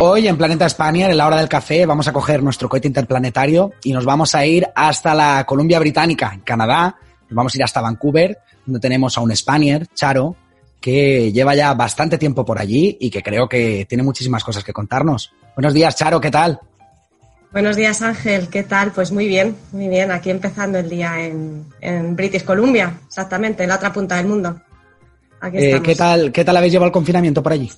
Hoy en Planeta España, en la hora del café, vamos a coger nuestro cohete interplanetario y nos vamos a ir hasta la Columbia Británica, en Canadá. Nos vamos a ir hasta Vancouver, donde tenemos a un Spaniard, Charo, que lleva ya bastante tiempo por allí y que creo que tiene muchísimas cosas que contarnos. Buenos días, Charo, ¿qué tal? Buenos días, Ángel. ¿Qué tal? Pues muy bien, muy bien. Aquí empezando el día en, British Columbia, exactamente, en la otra punta del mundo. Eh, ¿qué, tal, ¿Qué tal habéis llevado el confinamiento por allí?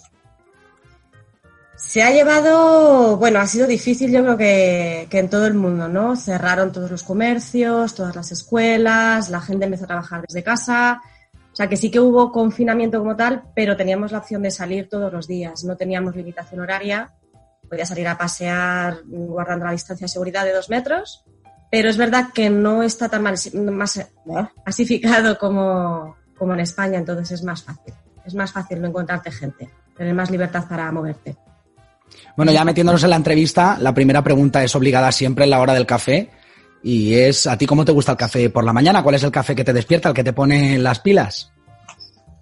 Se ha llevado, bueno, ha sido difícil yo creo que, que, en todo el mundo, ¿no? Cerraron todos los comercios, todas las escuelas, la gente empezó a trabajar desde casa. O sea que sí que hubo confinamiento como tal, pero teníamos la opción de salir todos los días, no teníamos limitación horaria podía salir a pasear guardando la distancia de seguridad de dos metros, pero es verdad que no está tan más masificado como, como en España, entonces es más fácil. Es más fácil no encontrarte gente, tener más libertad para moverte. Bueno, ya metiéndonos en la entrevista, la primera pregunta es obligada siempre en la hora del café y es, ¿a ti cómo te gusta el café por la mañana? ¿Cuál es el café que te despierta, el que te pone las pilas?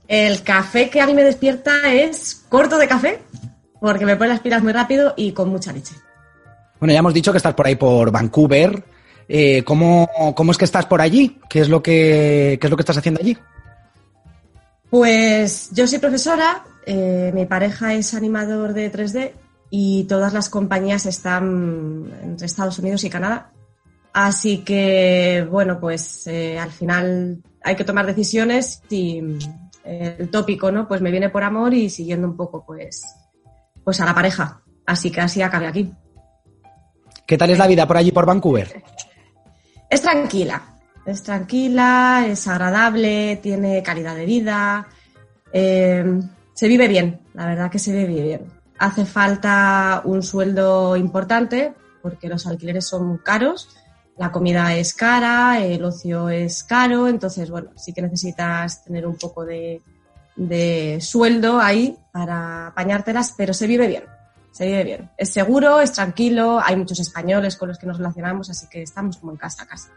El café que a mí me despierta es corto de café, porque me pone las pilas muy rápido y con mucha leche. Bueno, ya hemos dicho que estás por ahí por Vancouver. Eh, ¿cómo, es que estás por allí? ¿Qué es lo que, es lo que estás haciendo allí? Pues yo soy profesora, eh, mi pareja es animador de 3D y todas las compañías están entre Estados Unidos y Canadá. Así que, bueno, pues eh, al final hay que tomar decisiones y el tópico, ¿no? Pues me viene por amor y siguiendo un poco, pues, pues a la pareja. Así que así acabé aquí. ¿Qué tal es la vida por allí, por Vancouver? Es tranquila, es tranquila, es agradable, tiene calidad de vida, eh, se vive bien, la verdad que se vive bien. Hace falta un sueldo importante porque los alquileres son caros, la comida es cara, el ocio es caro, entonces, bueno, sí que necesitas tener un poco de, de sueldo ahí para apañártelas, pero se vive bien, se vive bien. Es seguro, es tranquilo, hay muchos españoles con los que nos relacionamos, así que estamos como en casa, casa.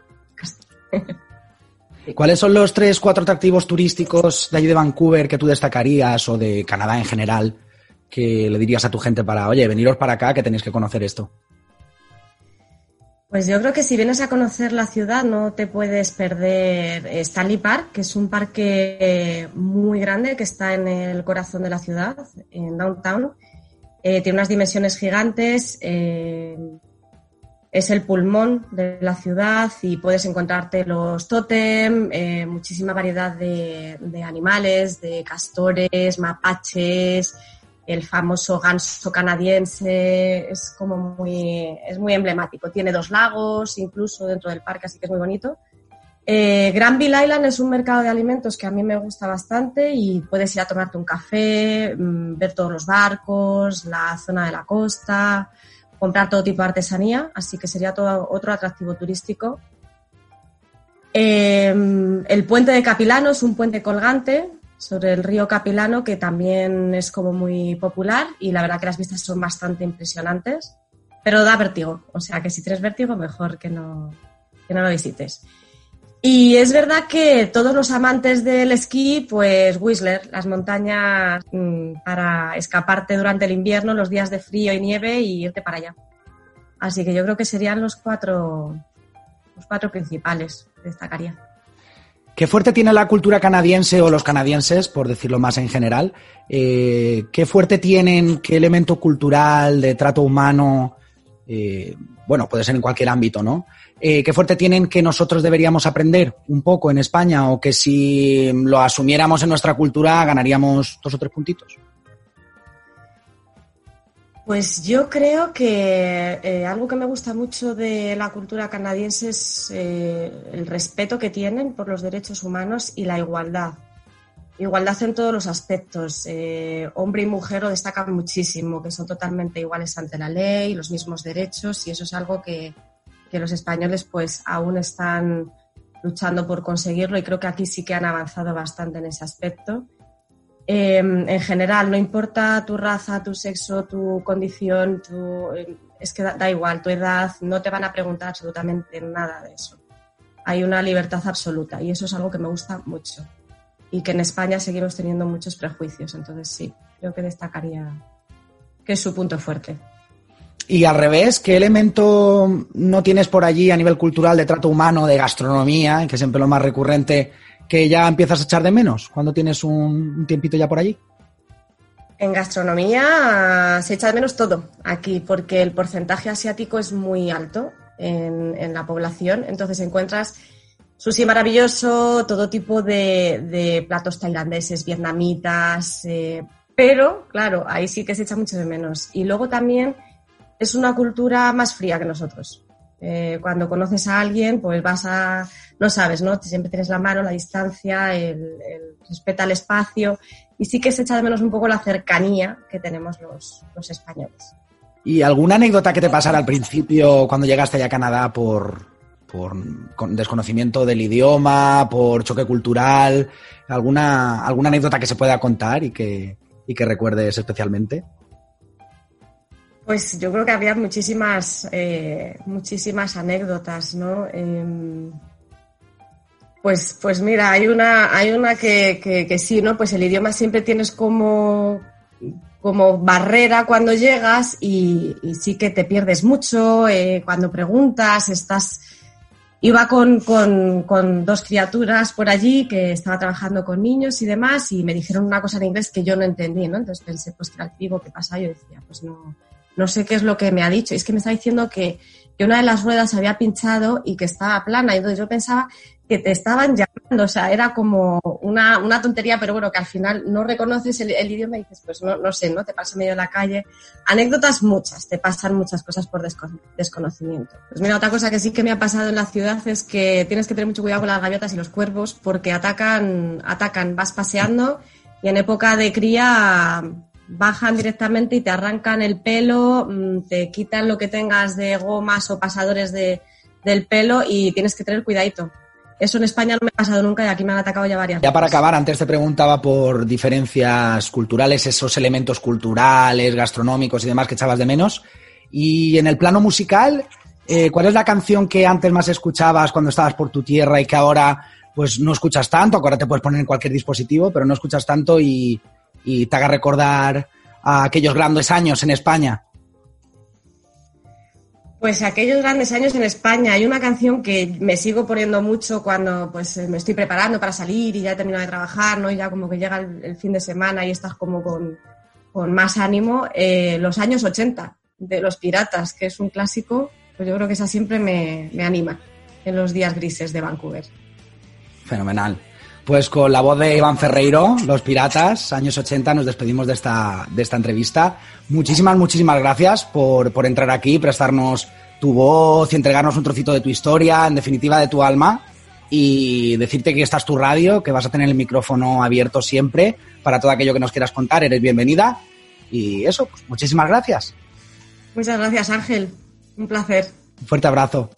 ¿Cuáles son los tres, cuatro atractivos turísticos de allí de Vancouver que tú destacarías o de Canadá en general que le dirías a tu gente para, oye, veniros para acá que tenéis que conocer esto? Pues yo creo que si vienes a conocer la ciudad no te puedes perder Stanley Park, que es un parque muy grande que está en el corazón de la ciudad, en downtown. Eh, tiene unas dimensiones gigantes, eh, es el pulmón de la ciudad y puedes encontrarte los tótem, eh, muchísima variedad de, de animales, de castores, mapaches, el famoso ganso canadiense es como muy, es muy emblemático. Tiene dos lagos incluso dentro del parque, así que es muy bonito. Eh, Granville Island es un mercado de alimentos que a mí me gusta bastante y puedes ir a tomarte un café, mm, ver todos los barcos, la zona de la costa, comprar todo tipo de artesanía, así que sería todo otro atractivo turístico. Eh, el puente de Capilano es un puente colgante sobre el río Capilano, que también es como muy popular y la verdad que las vistas son bastante impresionantes, pero da vértigo. O sea que si tienes vértigo, mejor que no, que no lo visites. Y es verdad que todos los amantes del esquí, pues Whistler, las montañas mm, para escaparte durante el invierno, los días de frío y nieve y irte para allá. Así que yo creo que serían los cuatro, los cuatro principales, destacaría. ¿Qué fuerte tiene la cultura canadiense o los canadienses, por decirlo más en general? Eh, ¿Qué fuerte tienen, qué elemento cultural, de trato humano, eh, bueno, puede ser en cualquier ámbito, ¿no? Eh, ¿Qué fuerte tienen que nosotros deberíamos aprender un poco en España o que si lo asumiéramos en nuestra cultura ganaríamos dos o tres puntitos? Pues yo creo que eh, algo que me gusta mucho de la cultura canadiense es eh, el respeto que tienen por los derechos humanos y la igualdad. Igualdad en todos los aspectos. Eh, hombre y mujer lo destacan muchísimo, que son totalmente iguales ante la ley, los mismos derechos, y eso es algo que, que los españoles pues aún están luchando por conseguirlo y creo que aquí sí que han avanzado bastante en ese aspecto. Em, en general, no importa tu raza, tu sexo, tu condición, tu, em, es que da, igual, tu edad, no te van a preguntar absolutamente nada de eso. Hay una libertad absoluta y eso es algo que me gusta mucho. Y que en España seguimos teniendo muchos prejuicios, entonces sí, creo que destacaría que es su punto fuerte. Y al revés, ¿qué elemento no tienes por allí a nivel cultural de trato humano, de gastronomía, que es siempre lo más recurrente? Que ya empiezas a echar de menos cuando tienes un, tiempito ya por allí? En gastronomía se echa de menos todo aquí, porque el porcentaje asiático es muy alto en, la población. Entonces encuentras sushi maravilloso, todo tipo de, platos tailandeses, vietnamitas, eh, pero claro, ahí sí que se echa mucho de menos. Y luego también es una cultura más fría que nosotros. Eh, cuando conoces a alguien, pues vas a, no sabes, ¿no? Siempre tienes la mano, la distancia, el, respeto al espacio y sí que se echa de menos un poco la cercanía que tenemos los, españoles. ¿Y alguna anécdota que te pasara al principio cuando llegaste allá a Canadá por, por desconocimiento del idioma, por choque cultural? ¿Alguna, alguna anécdota que se pueda contar y que, y que recuerdes especialmente? Pues yo creo que había muchísimas, eh, muchísimas anécdotas, ¿no? Em, pues, pues mira, hay una, hay una que, que, sí, ¿no? Pues el idioma siempre tienes como, como barrera cuando llegas y, sí que te pierdes mucho eh, cuando preguntas, estás... Iba con, con, dos criaturas por allí que estaba trabajando con niños y demás y me dijeron una cosa en inglés que yo no entendí, ¿no? Entonces pensé, pues ¿qué pasa? Yo decía, pues no, no sé qué es lo que me ha dicho, es que me está diciendo que, una de las ruedas había pinchado y que estaba plana. Y entonces yo pensaba que te estaban llamando, o sea, era como una, tontería, pero bueno, que al final no reconoces el, idioma y dices, pues no, no sé, ¿no? Te pasa medio de la calle. Anécdotas muchas, te pasan muchas cosas por desconocimiento. Pues mira, otra cosa que sí que me ha pasado en la ciudad es que tienes que tener mucho cuidado con las gaviotas y los cuervos porque atacan, atacan, vas paseando y en época de cría bajan directamente y te arrancan el pelo, mm, te quitan lo que tengas de gomas o pasadores de, del pelo y tienes que tener cuidadito. Eso en España no me ha pasado nunca y aquí me han atacado ya varias. Ya para acabar, antes te preguntaba por diferencias culturales, esos elementos culturales, gastronómicos y demás que echabas de menos. Y en el plano musical, eh, ¿cuál es la canción que antes más escuchabas cuando estabas por tu tierra y que ahora pues no escuchas tanto? Ahora te puedes poner en cualquier dispositivo, pero no escuchas tanto y, y te haga recordar a aquellos grandes años en España? Pues aquellos grandes años en España. Hay una canción que me sigo poniendo mucho cuando pues me estoy preparando para salir y ya he terminado de trabajar, ¿no? Y ya como que llega el, fin de semana y estás como con, más ánimo. Eh, los años 80 de Los Piratas, que es un clásico, pues yo creo que esa siempre me, me anima en los días grises de Vancouver. Fenomenal. Pues con la voz de Iván Ferreiro, Los Piratas, años 80, nos despedimos de esta, de esta entrevista. Muchísimas, muchísimas gracias por, por entrar aquí, prestarnos tu voz y entregarnos un trocito de tu historia, en definitiva de tu alma, y decirte que esta es tu radio, que vas a tener el micrófono abierto siempre para todo aquello que nos quieras contar. Eres bienvenida. Y eso, pues, muchísimas gracias. Muchas gracias, Ángel. Un placer. Un fuerte abrazo.